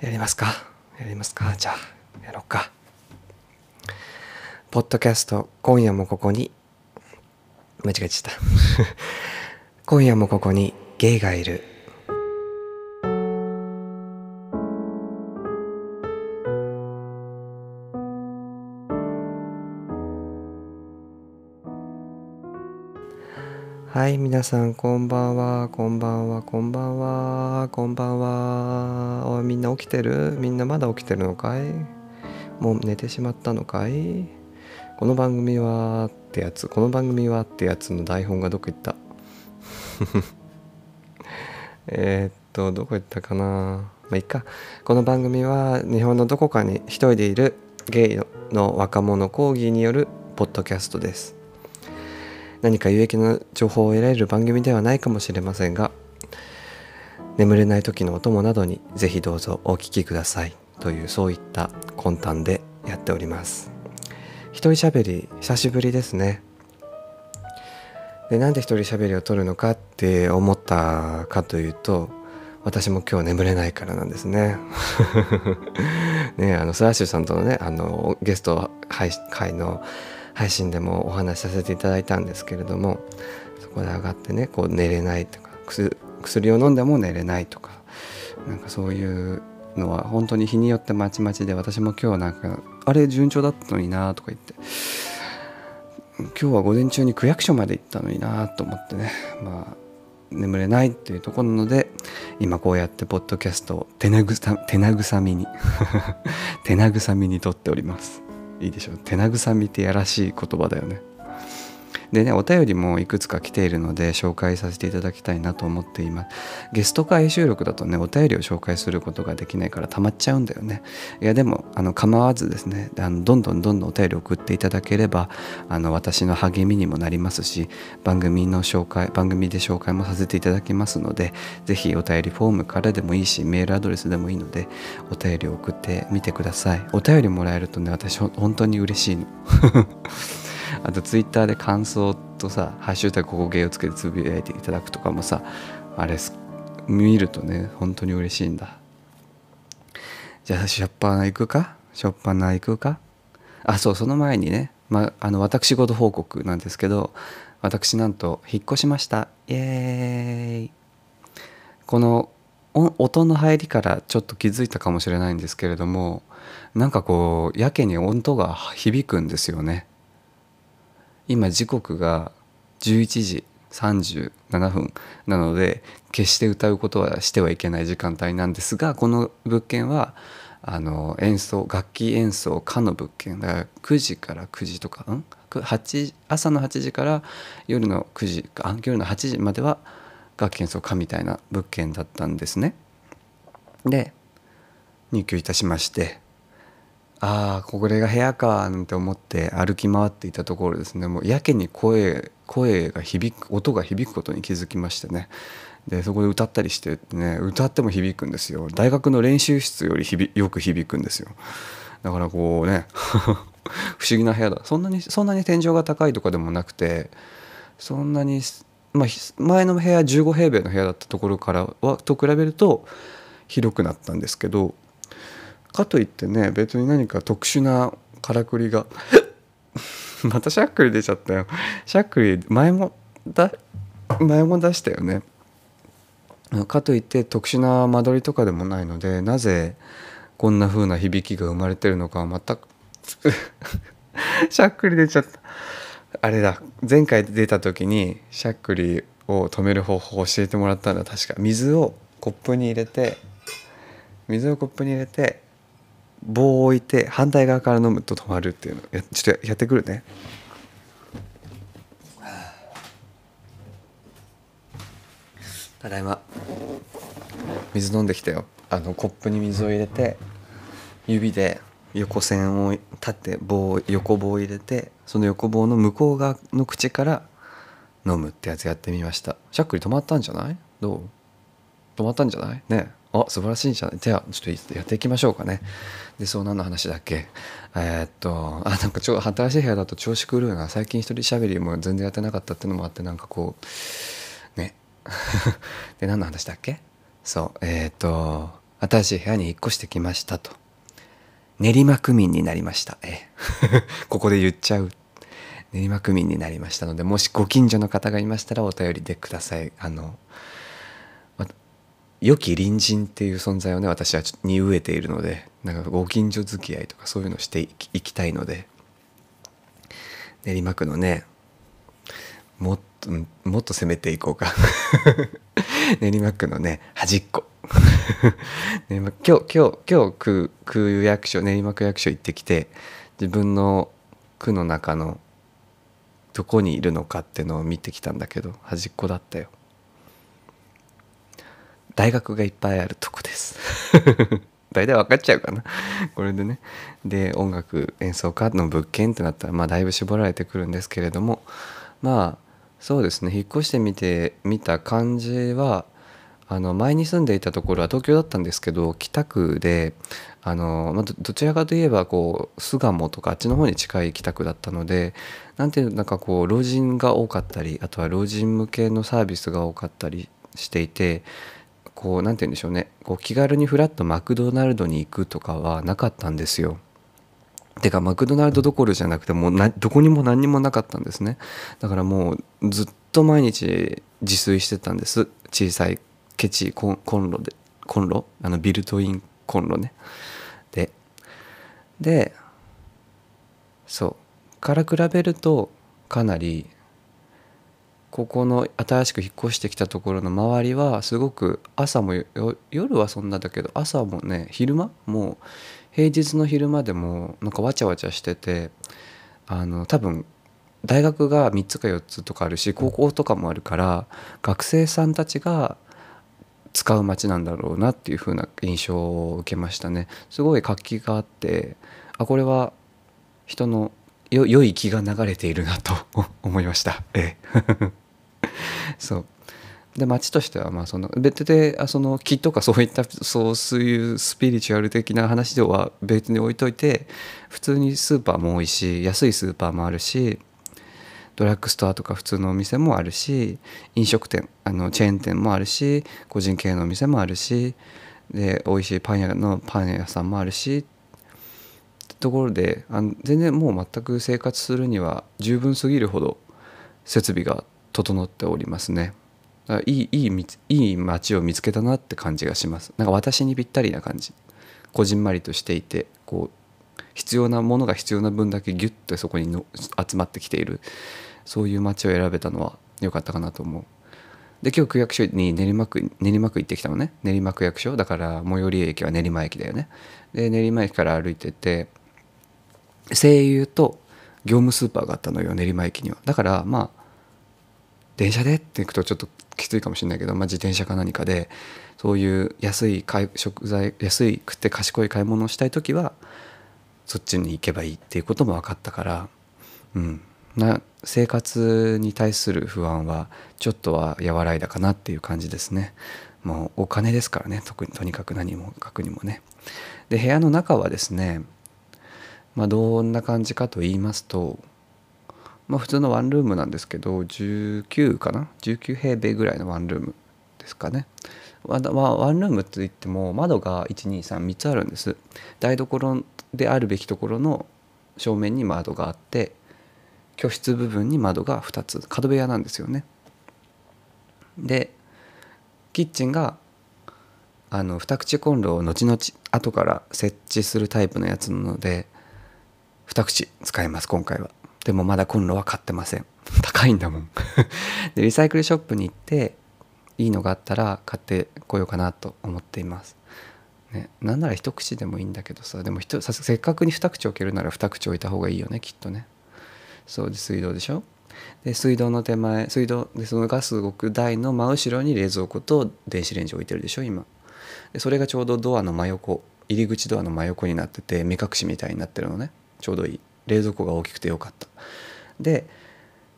やりますか？やりますか？じゃあやろうか。ポッドキャスト今夜もここに間違えちゃった。今夜もここにゲイがいるはい皆さんこんばんはこんばんはこんばんはこんばんは。おいみんな起きてる？みんなまだ起きてるのかい？もう寝てしまったのかい？この番組はってやつこの番組はってやつの台本がどこ行った？えーっとどこ行ったかな？まあいいか。この番組は日本のどこかに一人でいるゲイの若者講義によるポッドキャストです。何か有益な情報を得られる番組ではないかもしれませんが眠れない時のお供などにぜひどうぞお聞きください。というそういった魂胆でやっております。一人喋り久しぶりですね。でなんで一人喋りを撮るのかって思ったかというと私も今日眠れないからなんですね。ねあのスラッシュさんとのねあのゲスト配会の配信でもお話しさせていただいたんですけれどもそこで上がってねこう寝れないとか薬を飲んでも寝れないとかなんかそういうのは本当に日によってまちまちで私も今日なんかあれ順調だったのになとか言って今日は午前中に区役所まで行ったのになと思ってねまあ眠れないっていうところなので今こうやってポッドキャストを手なぐさ手なぐさみに 手なぐさみに撮っております。いいでしょう。手慰みってやらしい言葉だよね。でねお便りもいくつか来ているので紹介させていただきたいなと思っています。ゲスト会収録だとねお便りを紹介することができないから溜まっちゃうんだよね。いやでもあの構わずですねあのどんどんどんどんお便り送っていただければあの私の励みにもなりますし番組の紹介番組で紹介もさせていただきますのでぜひお便りフォームからでもいいしメールアドレスでもいいのでお便りを送ってみてください。お便りもらえるとね私本当に嬉しいの。あとツイッターで感想とさ「ハッシュタグここゲー」をつけてつぶやいていただくとかもさあれ見るとね本当に嬉しいんだ。じゃあしょっぱな行くか？しょっぱな行くか？あそうその前にね、まあ、の私事報告なんですけど私なんと引っ越しました。イエーイ。この音の入りからちょっと気づいたかもしれないんですけれどもなんかこうやけに音が響くんですよね。今時刻が11時37分なので決して歌うことはしてはいけない時間帯なんですがこの物件はあの演奏楽器演奏可の物件だから9時から9時とかん？朝の8時から夜の9時あ夜の8時までは楽器演奏可みたいな物件だったんですね。で入居いたしましてああこれが部屋かなんて思って歩き回っていたところですね。もうやけに声声が響く音が響くことに気づきましてね。でそこで歌ったりしてね歌っても響くんですよ。大学の練習室より響よく響くんですよ。だからこうね 不思議な部屋だ。そんなにそんなに天井が高いとかでもなくてそんなに、まあ、前の部屋15平米の部屋だったところからはと比べると広くなったんですけどかといってね別に何か特殊なからくりが またしゃっくり出ちゃったよ。しゃっくり前もだ前も出したよね。かといって特殊な間取りとかでもないのでなぜこんな風な響きが生まれてるのかは全くしゃっくり出ちゃった。あれだ前回出た時にしゃっくりを止める方法を教えてもらったのは確か水をコップに入れて水をコップに入れて棒を置いて反対側から飲むと止まるっていうの。やちょっとやってくるね。ただいま。水飲んできたよ。あのコップに水を入れて指で横線を立って棒横棒を入れてその横棒の向こう側の口から飲むってやつやってみました。しゃっくり止まったんじゃない？どう？止まったんじゃない？ねあ素晴らしいんじゃない？じゃあちょっとやっていきましょうかね。でそう何の話だっけ？えー、っとあなんかちょ新しい部屋だと調子狂うな。最近一人しゃべりも全然やってなかったっていうのもあってなんかこうね。で何の話だっけ？そうえー、っと新しい部屋に引っ越してきましたと。練馬区民になりました。え。ここで言っちゃう。練馬区民になりましたのでもしご近所の方がいましたらお便りでください。あの良き隣人っていう存在をね私はちょっとに飢えているのでなんかご近所付き合いとかそういうのしていきたいので。練馬区のねもっともっと攻めていこうか。練馬区のね端っこ。練馬今日今日今日区区役所練馬区役所行ってきて自分の区の中のどこにいるのかっていうのを見てきたんだけど端っこだったよ。大学がいっぱいあるとこです。大体分かっちゃうかな。これでね。で音楽演奏家の物件ってなったらまあだいぶ絞られてくるんですけれども。まあそうですね。引っ越してみてみた感じはあの前に住んでいたところは東京だったんですけど北区であの、まあ、どちらかといえばこう巣鴨とかあっちの方に近い北区だったので何ていうなんかこう老人が多かったりあとは老人向けのサービスが多かったりしていてこう何て言うんでしょうね。こう気軽にフラッとマクドナルドに行くとかはなかったんですよ。てかマクドナルドどころじゃなくてもうなどこにも何にもなかったんですね。だからもうずっと毎日自炊してたんです。小さいケチコンコンロでコンロ？あのビルトインコンロね。ででそう。から比べるとかなりここの新しく引っ越してきたところの周りはすごく朝も夜はそんなだけど朝もね昼間？もう平日の昼間でもなんかわちゃわちゃしててあの多分大学が3つか4つとかあるし高校とかもあるから学生さんたちが使う街なんだろうなっていう風な印象を受けましたね。すごい活気があってあこれは人のよ良い気が流れているなと思いました。ええ そう。で町としてはまあその別でその木とかそういったそういうスピリチュアル的な話では別に置いといて普通にスーパーも多いし安いスーパーもあるしドラッグストアとか普通のお店もあるし飲食店あのチェーン店もあるし個人系のお店もあるしで美味しいパン屋のパン屋さんもあるしところであの全然もう全く生活するには十分すぎるほど設備が整っておりますね。いいいいいい街を見つけたなって感じがします。なんか私にぴったりな感じ。こじんまりとしていてこう必要なものが必要な分だけギュッとそこにの集まってきている。そういう街を選べたのは良かったかなと思う。で今日区役所に練馬区練馬区行ってきたのね。練馬区役所。だから最寄り駅は練馬駅だよね。で練馬駅から歩いてて声優と業務スーパーがあったのよ練馬駅には。だからまあ電車でって行くとちょっときついかもしれないけど、まあ、自転車か何かでそういう安い食材安いくて賢い買い物をしたい時はそっちに行けばいいっていうことも分かったから、うん、な生活に対する不安はちょっとは和らいだかなっていう感じですね。もうお金ですからね特にとにかく何もかくにもね。で部屋の中はですねまあどんな感じかと言いますとまあ、普通のワンルームなんですけど19かな？19平米ぐらいのワンルームですかね。ワンルームって言っても窓が1233つあるんです。台所であるべきところの正面に窓があって居室部分に窓が2つ。角部屋なんですよね。でキッチンがあの二口コンロを後々後から設置するタイプのやつなので二口使います今回は。でもまだコンロは買ってません。高いんだもん。でリサイクルショップに行っていいのがあったら買ってこようかなと思っています。ね、なんなら一口でもいいんだけどさでもせっかくに二口置けるなら二口置いた方がいいよねきっとね。そうで水道でしょ？で水道の手前水道でそのガス置く台の真後ろに冷蔵庫と電子レンジ置いてるでしょ今。でそれがちょうどドアの真横入り口ドアの真横になってて目隠しみたいになってるのね。ちょうどいい冷蔵庫が大きくてよかった。で、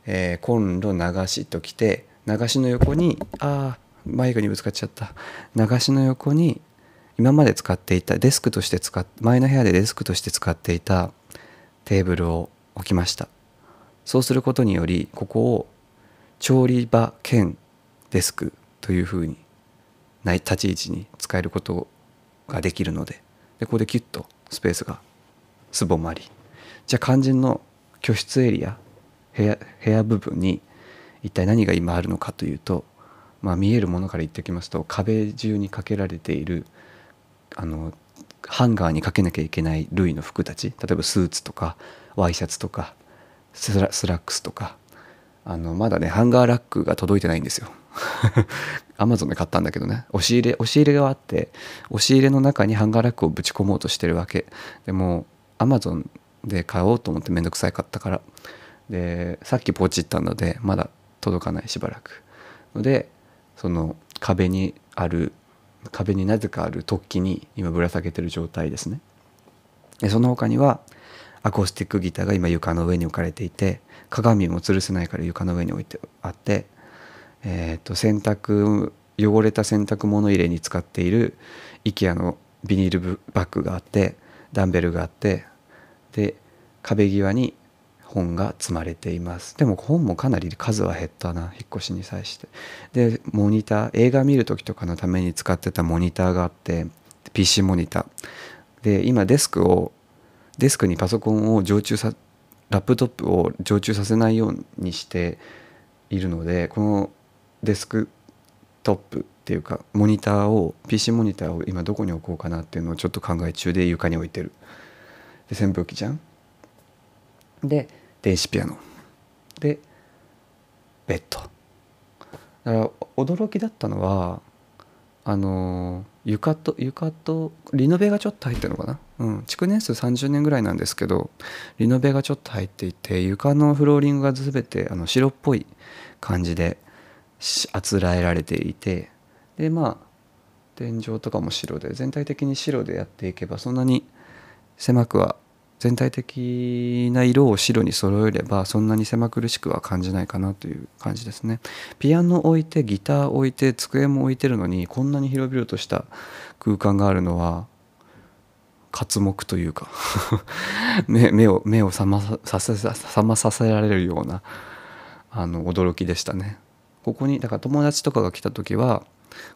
えー、コンロ流しときて流しの横にああマイクにぶつかっちゃった。流しの横に今まで使っていたデスクとして使っ前の部屋でデスクとして使っていたテーブルを置きました。そうすることによりここを調理場兼デスクというふうにない立ち位置に使えることができるのででここでキュッとスペースがすぼまり。じゃあ肝心の居室エリア部屋部屋部分に一体何が今あるのかというと、まあ、見えるものから言っておきますと壁中にかけられているあのハンガーにかけなきゃいけない類の服たち例えばスーツとかワイシャツとかスラックスとかあのまだねハンガーラックが届いてないんですよ。アマゾンで買ったんだけどね。押し入れ押し入れがあって押し入れの中にハンガーラックをぶち込もうとしてるわけ。でもアマゾンで買おうと思ってめんどくさいかったから。でさっきポチったのでまだ届かないしばらく。のでその壁にある壁になぜかある突起に今ぶら下げてる状態ですね。でその他にはアコースティックギターが今床の上に置かれていて鏡も吊るせないから床の上に置いてあってえー、と洗濯汚れた洗濯物入れに使っている IKEA のビニールバッグがあってダンベルがあってで壁際に本が積まれています。でも本もかなり数は減ったな引っ越しに際して。でモニター映画見る時とかのために使ってたモニターがあって PC モニター。で今デスクをデスクにパソコンを常駐さラップトップを常駐させないようにしているのでこのデスクトップっていうかモニターを PC モニターを今どこに置こうかなっていうのをちょっと考え中で床に置いてる。で扇風機じゃん？で電子ピアノ。でベッド。だから驚きだったのはあの床と床とリノベがちょっと入ってるのかな？うん。築年数30年ぐらいなんですけどリノベがちょっと入っていて床のフローリングが全てあの白っぽい感じであつらえられていてでまあ天井とかも白で全体的に白でやっていけばそんなに狭くは全体的な色を白に揃えればそんなに狭苦しくは感じないかなという感じですね。ピアノ置いてギター置いて机も置いてるのにこんなに広々とした空間があるのは刮目というか 目目を目を覚まさせ覚まさせられるようなあの驚きでしたね。ここにだから友達とかが来た時は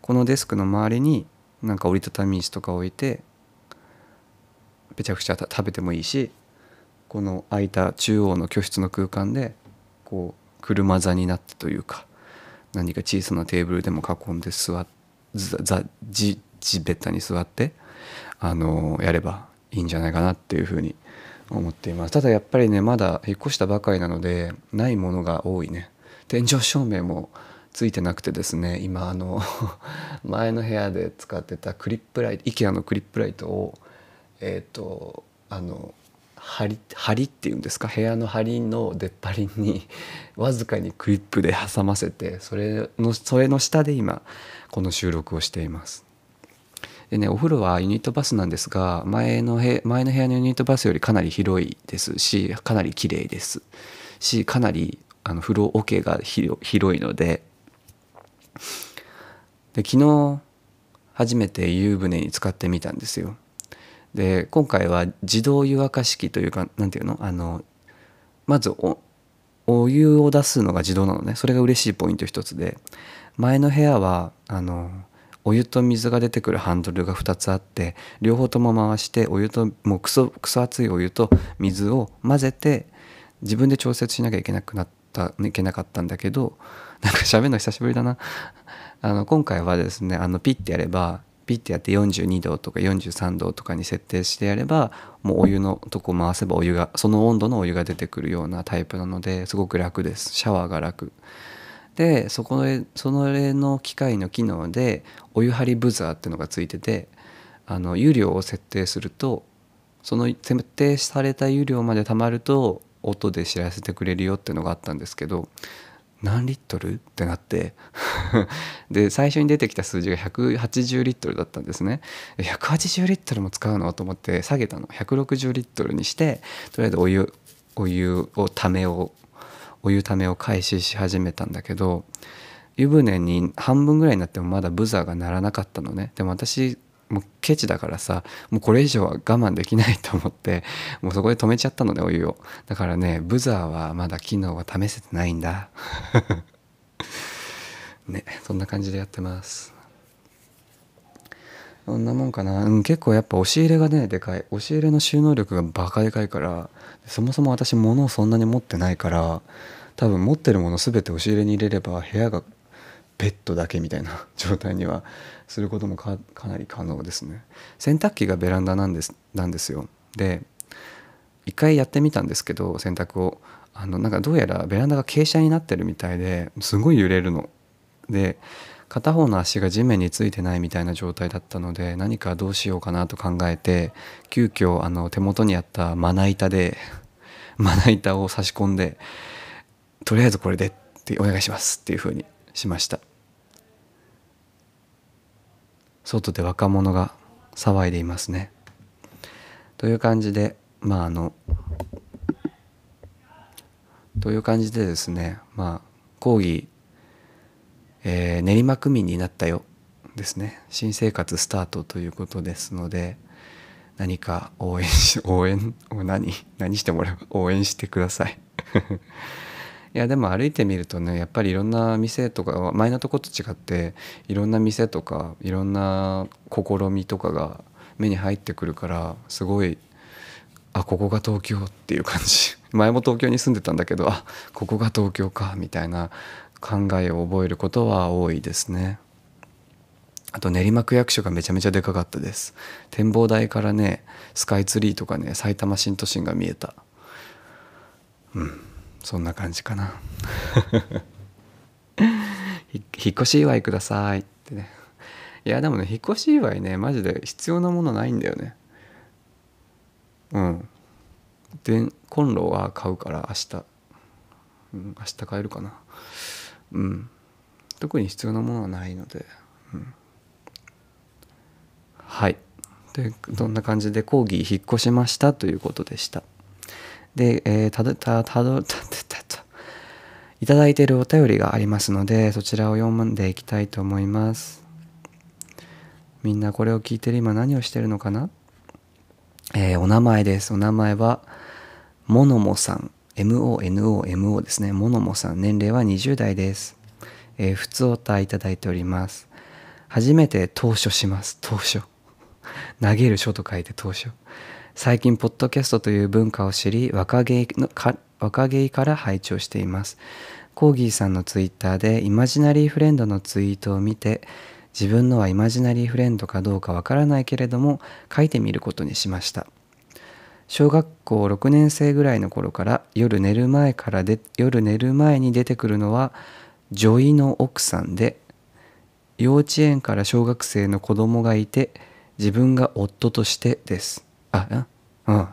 このデスクの周りになんか折りたたみ椅子とか置いてべちゃくちゃ食べてもいいしこの空いた中央の居室の空間でこう車座になってというか何か小さなテーブルでも囲んで座っざじ地べったに座ってあのやればいいんじゃないかなっていうふうに思っています。ただやっぱりねまだ引っ越したばかりなのでないものが多いね。天井照明もついてなくてですね今あの 前の部屋で使ってたクリップライト IKEA のクリップライトをえっ、ー、とあの梁梁っていうんですか？部屋の梁の出っ張りに わずかにクリップで挟ませてそれのそれの下で今この収録をしています。でねお風呂はユニットバスなんですが前の前の部屋のユニットバスよりかなり広いですしかなり綺麗ですしかなりあの風呂桶が広いのでで昨日初めて湯船に使ってみたんですよ。で今回は自動湯沸かし器というか何ていうの？あのまずお湯を出すのが自動なのね。それが嬉しいポイント一つで。前の部屋はあのお湯と水が出てくるハンドルが2つあって両方とも回してお湯ともうクソクソ熱いお湯と水を混ぜて自分で調節しなきゃいけなくなったいけなかったんだけどなんか喋るの久しぶりだな。あの今回はですねあのピッてやればピッてやって42度とか43度とかに設定してやればもうお湯のとこ回せばお湯がその温度のお湯が出てくるようなタイプなのですごく楽です。シャワーが楽。でそこでそのの機械の機能でお湯張りブザーっていうのがついててあの湯量を設定するとその設定された湯量までたまると音で知らせてくれるよっていうのがあったんですけど何リットル？ってなって。で最初に出てきた数字が180リットルだったんですね。180リットルも使うの？と思って下げたの。160リットルにしてとりあえずお湯お湯をためをお湯ためを開始し始めたんだけど湯船に半分ぐらいになってもまだブザーが鳴らなかったのね。でも私もうケチだからさもうこれ以上は我慢できないと思ってもうそこで止めちゃったのねお湯を。だからねブザーはまだ機能は試せてないんだ。ねそんな感じでやってます。そんなもんかな、うん、結構やっぱ押し入れがねでかい。押し入れの収納力がバカでかいからそもそも私物をそんなに持ってないから多分持ってるもの全て押し入れに入れれば部屋がベッドだけみたいな状態にはすることもかなり可能ですね。洗濯機がベランダなんですなんですよ。で一回やってみたんですけど洗濯を。あのなんかどうやらベランダが傾斜になってるみたいですごい揺れるの。で片方の足が地面についてないみたいな状態だったので何かどうしようかなと考えて急遽あの手元にあったまな板で まな板を差し込んでとりあえずこれでってお願いしますっていうふうにしました。外で若者が騒いでいますね。という感じでまああのという感じでですねまあ講義えー、練馬区民になったよですね。新生活スタートということですので何か応援し応援を何何してもらう応援してください。いやでも歩いてみるとねやっぱりいろんな店とか前のとこと違っていろんな店とかいろんな試みとかが目に入ってくるからすごいあここが東京っていう感じ。前も東京に住んでたんだけどあここが東京かみたいな考えを覚えることは多いですね。あと練馬区役所がめちゃめちゃでかかったです。展望台からねスカイツリーとかね埼玉新都心が見えた。うん。そんな感じかな。引っ越し祝いください。ってね。いやでもね引っ越し祝いねマジで必要なものないんだよね。うん。でコンロは買うから明日、うん、明日買えるかな。うん。特に必要なものはないので、うん、はい。でどんな感じで講義引っ越しましたということでした。で、えー、たどたたどたいただいているお便りがありますのでそちらを読んでいきたいと思いますみんなこれを聞いてる今何をしてるのかな？えー、お名前ですお名前はモノモさん MONOMO ですね。モノモさん、年齢は20代です。えー、普通おたいただいております。初めて投書します。投書。投げる書と書いて投書。最近、ポッドキャストという文化を知り、若芸のか若芸から拝聴しています。コーギーさんのツイッターでイマジナリーフレンドのツイートを見て、自分のはイマジナリーフレンドかどうかわからないけれども、書いてみることにしました。小学校6年生ぐらいの頃から夜寝る前からで夜寝る前に出てくるのは女医の奥さんで幼稚園から小学生の子供がいて自分が夫としてですあうん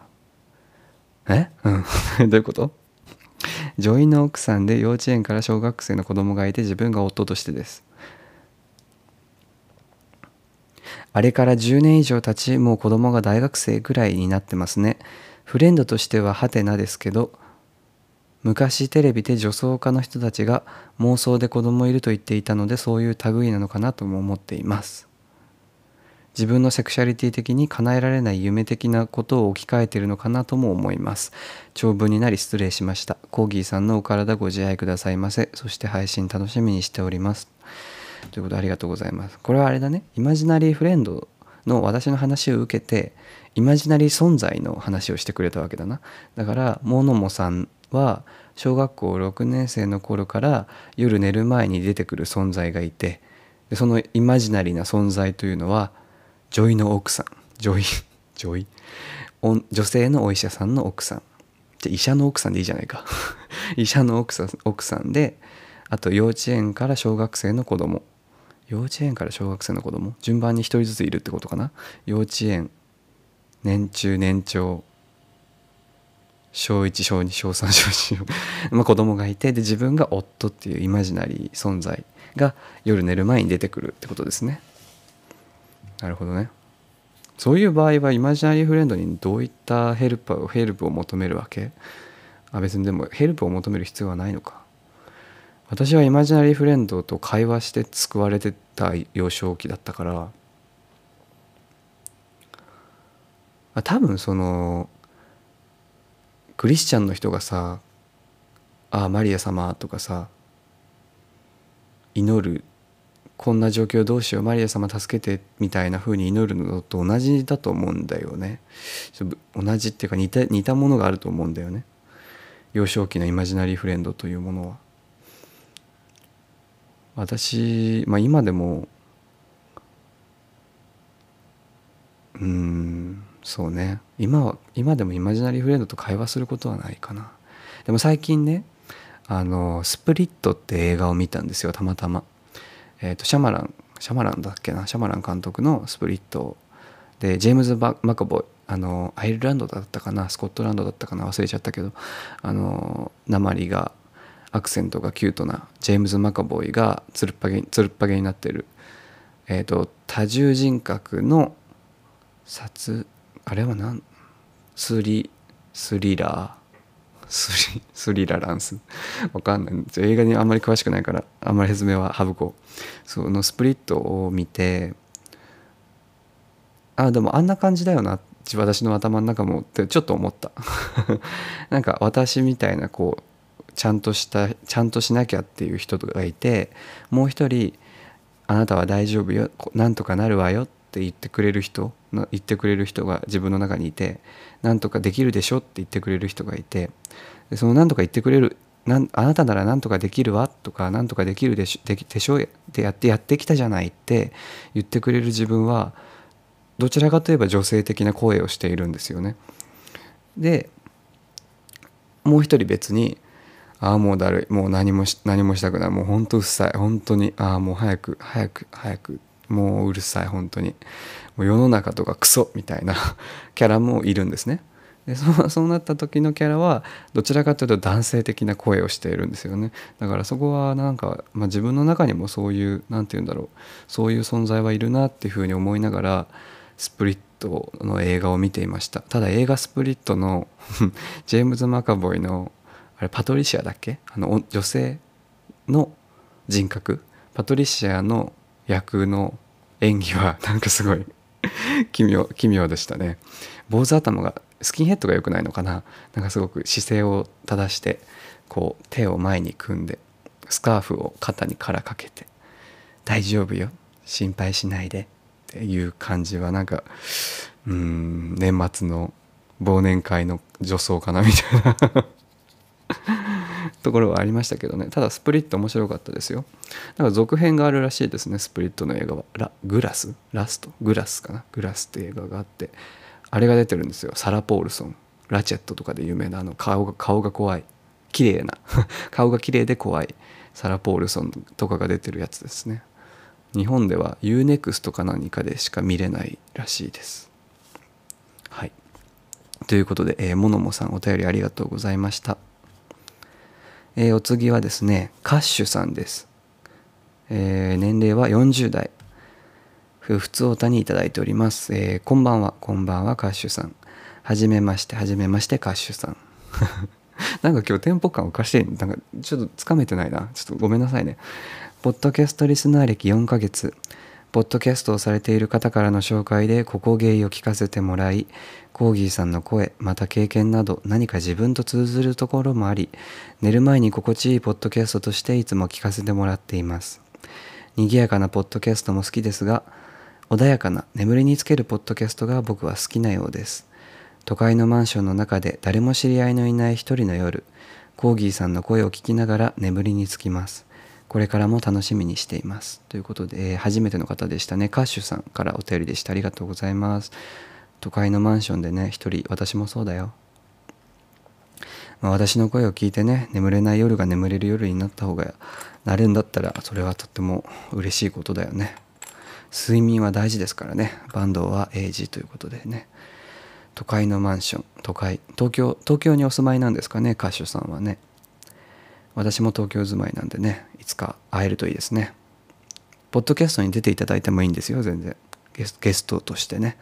え？うん。どういうこと？女医の奥さんで幼稚園から小学生の子供がいて自分が夫としてです。あれから10年以上経ちもう子供が大学生ぐらいになってますね。フレンドとしてはハテナですけど昔テレビで女装家の人たちが妄想で子供いると言っていたのでそういう類なのかなとも思っています。自分のセクシャリティ的に叶えられない夢的なことを置き換えているのかなとも思います。長文になり失礼しました。コーギーさんのお体ご自愛くださいませ。そして配信楽しみにしております。ということでありがとうございます。これはあれだね、イマジナリーフレンドの私の話を受けて、イマジナリー存在の話をしてくれたわけだな。だから、モノモさんは小学校6年生の頃から夜寝る前に出てくる存在がいて、そのイマジナリーな存在というのは、女医の奥さん。女医、女医。女性のお医者さんの奥さん。じゃ医者の奥さんでいいじゃないか。医者の奥さん奥さんであと幼稚園から小学生の子供。幼稚園から小学生の子供？順番に1人ずついるってことかな？幼稚園年中年長。小1小2小3小4 まあ子供がいてで自分が夫っていうイマジナリー存在が夜寝る前に出てくるってことですね。なるほどね。そういう場合はイマジナリーフレンドにどういったヘルプヘルプを求めるわけ？あ別にでもヘルプを求める必要はないのか。私はイマジナリーフレンドと会話して救われてた幼少期だったから。多分そのクリスチャンの人がさ「ああマリア様」とかさ祈るこんな状況どうしようマリア様助けてみたいな風に祈るのと同じだと思うんだよね。同じっていうか似た似たものがあると思うんだよね。幼少期のイマジナリーフレンドというものは。私、まあ、今でもうんそうね。今は今でもイマジナリーフレンドと会話することはないかな。でも最近ねあのスプリットって映画を見たんですよたまたま。え、ー、とシャマランシャマランだっけなシャマラン監督のスプリットでジェームズ・マカボイあのアイルランドだったかなスコットランドだったかな忘れちゃったけどあの鉛がアクセントがキュートなジェームズ・マカボイがつるっぱげつるっぱげになってる、えーと、多重人格の殺あれは何スリスリラースリスリラランス。わかんない。映画にあんまり詳しくないからあんまり説明は省こう。そのスプリットを見てあでもあんな感じだよな。私の頭の中もってちょっと思った。なんか私みたいなこうちゃんとしたちゃんとしなきゃっていう人がいてもう一人「あなたは大丈夫よ。なんとかなるわよ」ってって言ってくれる人言ってくれる人が自分の中にいて「なんとかできるでしょ」って言ってくれる人がいてその「なんとか言ってくれるなんあなたならなんとかできるわ」とか「なんとかできるでしょででしょ」ってやってやってきたじゃないって言ってくれる自分はどちらかといえば女性的な声をしているんですよね。でもう一人別にああもうだるいもう何もし何もしたくないもうほんとうっさい本当にああもう早く早く早くもううるさい本当に。もう世の中とかクソみたいな キャラもいるんですね。でそうそうなった時のキャラはどちらかというと男性的な声をしているんですよね。だからそこはなんか、まあ、自分の中にもそういう何て言うんだろう。そういう存在はいるなっていうふうに思いながらスプリットの映画を見ていました。ただ映画スプリットの ジェームズ・マカボイのあれパトリシアだっけ？あの女性の人格？パトリシアの役の演技はなんかすごい 奇妙奇妙でしたね。坊主頭がスキンヘッドが良くないのかな？なんかすごく姿勢を正してこう手を前に組んでスカーフを肩にからかけて「大丈夫よ心配しないで」っていう感じはなんかうん年末の忘年会の女装かなみたいな。ところはありましたけどね。ただスプリット面白かったですよ。だか続編があるらしいですねスプリットの映画は。ラグラス？ラスト？グラスかな？グラスって映画があって。あれが出てるんですよ。サラ・ポールソン。ラチェットとかで有名なあの顔が顔が怖い。綺麗な。顔が綺麗で怖い。サラ・ポールソンとかが出てるやつですね。日本では UNEXT か何かでしか見れないらしいです。はい。ということで、えー、モノモさんお便りありがとうございました。えー、お次はですね、カッシュさんです。えー、年齢は40代。普通おたにいただいております。えー、こんばんは、こんばんは、カッシュさん。はじめまして、はじめまして、カッシュさん。なんか今日テンポ感おかしい。なんかちょっとつかめてないな。ちょっとごめんなさいね。ポッドキャストリスナー歴4ヶ月、ポッドキャストをされている方からの紹介でここゲイを聞かせてもらい、コーギーさんの声、また経験など何か自分と通ずるところもあり、寝る前に心地いいポッドキャストとしていつも聞かせてもらっています。賑やかなポッドキャストも好きですが、穏やかな眠りにつけるポッドキャストが僕は好きなようです。都会のマンションの中で誰も知り合いのいない一人の夜、コーギーさんの声を聞きながら眠りにつきます。これからも楽しみにしています。ということで、えー、初めての方でしたね。カッシュさんからお便りでした。ありがとうございます。都会のマンションでね、一人、私もそうだよ。まあ、私の声を聞いてね、眠れない夜が眠れる夜になった方がなるんだったら、それはとっても嬉しいことだよね。睡眠は大事ですからね。バンドは英字ということでね。都会のマンション、都会、東京、東京にお住まいなんですかね、歌手さんはね。私も東京住まいなんでねいつか会えるといいですね。ポッドキャストに出ていただいてもいいんですよ全然。ゲストとしてね、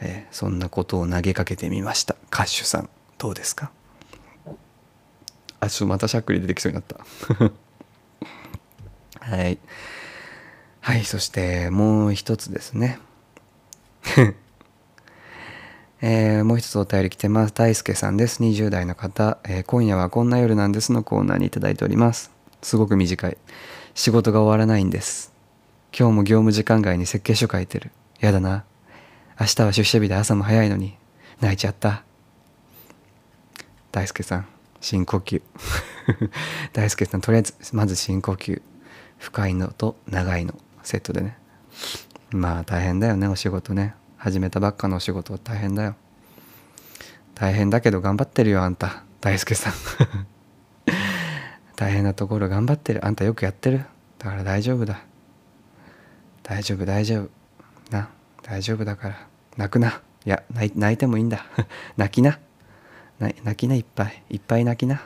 えー、そんなことを投げかけてみました。カッシュさんどうですか？あちょっとまたしゃっくり出てきそうになった。はい。はいそしてもう一つですね。えー、もう一つお便り来てます。大輔さんです。20代の方、えー、今夜はこんな夜なんですのコーナーにいただいております。すごく短い。仕事が終わらないんです。今日も業務時間外に設計書書いてるやだな明日は出社日で朝も早いのに泣いちゃった大輔さん深呼吸 大輔さんとりあえずまず深呼吸深いのと長いのセットでねまあ大変だよねお仕事ね始めたばっかのお仕事大変だよ。大変だけど頑張ってるよあんた。大輔さん。大変なところ頑張ってる。あんたよくやってる。だから大丈夫だ。大丈夫大丈夫。な大丈夫だから。泣くな。いや泣いてもいいんだ。泣きな。泣きないっぱい。いっぱい泣きな。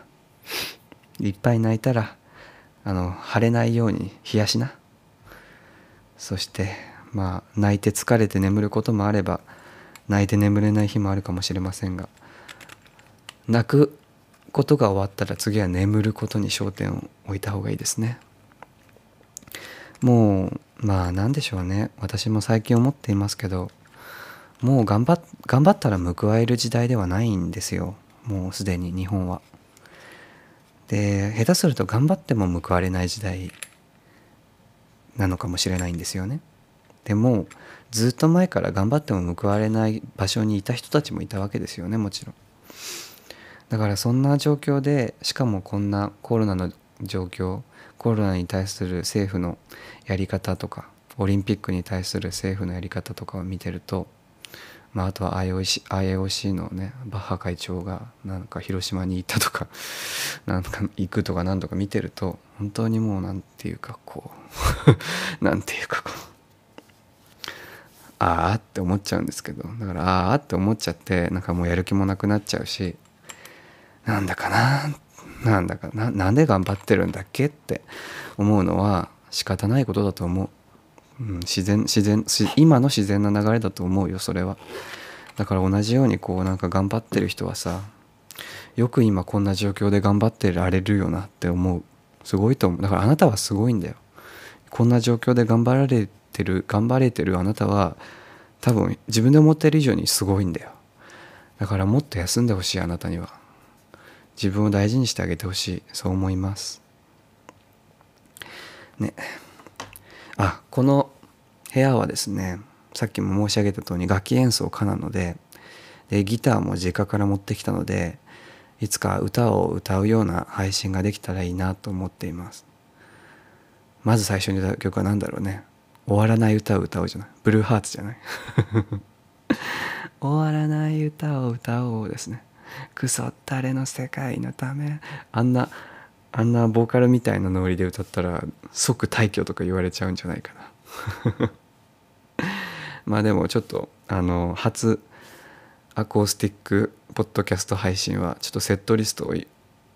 いっぱい泣いたらあの腫れないように冷やしな。そしてまあ泣いて疲れて眠ることもあれば泣いて眠れない日もあるかもしれませんが泣くことが終わったら次は眠ることに焦点を置いた方がいいですねもうまあ何でしょうね私も最近思っていますけどもう頑張頑張ったら報える時代ではないんですよもうすでに日本は。で下手すると頑張っても報われない時代なのかもしれないんですよね。でもずっと前から頑張っても報われない場所にいた人たちもいたわけですよねもちろん。だからそんな状況でしかもこんなコロナの状況コロナに対する政府のやり方とかオリンピックに対する政府のやり方とかを見てるとまあ、あとは IOC, のねバッハ会長がなんか広島に行ったとか なんか行くとか何とか見てると本当にもうなんていうかこう なんていうかこうああって思っちゃうんですけど。だからああって思っちゃってなんかもうやる気もなくなっちゃうしなんだかななんだかななんで頑張ってるんだっけって思うのは仕方ないことだと思う。うん、自然自然今の自然な流れだと思うよそれは。だから同じようにこうなんか頑張ってる人はさよく今こんな状況で頑張ってられるよなって思う。すごいと思う。だからあなたはすごいんだよ。こんな状況で頑張られてる頑張れてるあなたは多分自分で思ってる以上にすごいんだよ。だからもっと休んでほしいあなたには。自分を大事にしてあげてほしい。そう思います。ね。あこの部屋はですねさっきも申し上げた通り楽器演奏家なのででギターも実家から持ってきたのでいつか歌を歌うような配信ができたらいいなと思っています。まず最初に歌う曲は何だろうね。終わらない歌を歌おうじゃない？ブルーハーツじゃない？終わらない歌を歌おうですね。クソったれの世界のため。あんなあんなボーカルみたいなノリで歌ったら即退去とか言われちゃうんじゃないかな。まあでもちょっとあの初アコースティックポッドキャスト配信はちょっとセットリストを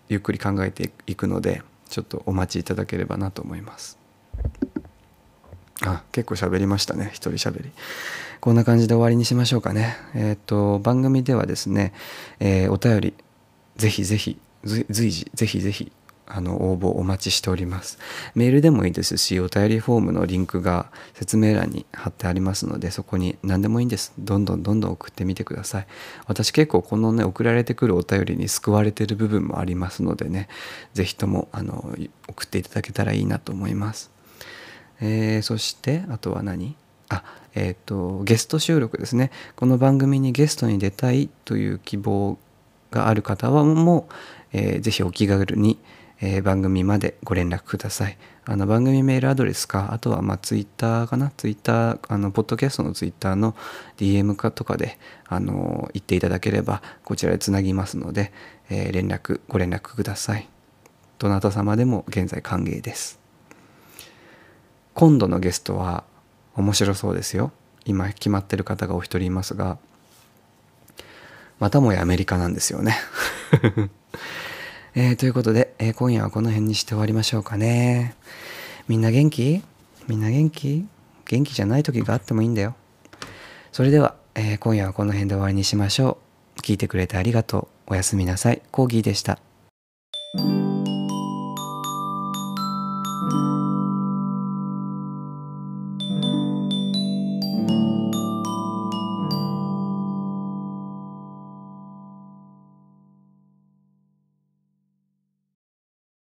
ゆっくり考えていくのでちょっとお待ちいただければなと思います。あ結構喋りましたね。一人喋り。こんな感じで終わりにしましょうかね。えっ、ー、と番組ではですね、えー、お便りぜひぜひ随時ぜひぜひあの応募お待ちしております。メールでもいいですしお便りフォームのリンクが説明欄に貼ってありますのでそこに何でもいいんです。どんどんどんどん送ってみてください。私結構このね送られてくるお便りに救われてる部分もありますのでね是非ともあの送っていただけたらいいなと思います。えー、そしてあとは何？あえっ、ー、とゲスト収録ですねこの番組にゲストに出たいという希望がある方はもう、えー、ぜひお気軽にえー、番組までご連絡ください。あの番組メールアドレスか、あとはまあツイッターかな、ツイッター、あのポッドキャストのツイッターの DM かとかで、あの言っていただければ、こちらでつなぎますので、えー、連絡、ご連絡ください。どなた様でも現在歓迎です。今度のゲストは面白そうですよ。今決まってる方がお一人いますが、またもやアメリカなんですよね。えー、ということで、えー、今夜はこの辺にして終わりましょうかね。みんな元気？みんな元気？元気じゃない時があってもいいんだよ。それでは、えー、今夜はこの辺で終わりにしましょう。聞いてくれてありがとう。おやすみなさい。コーギーでした。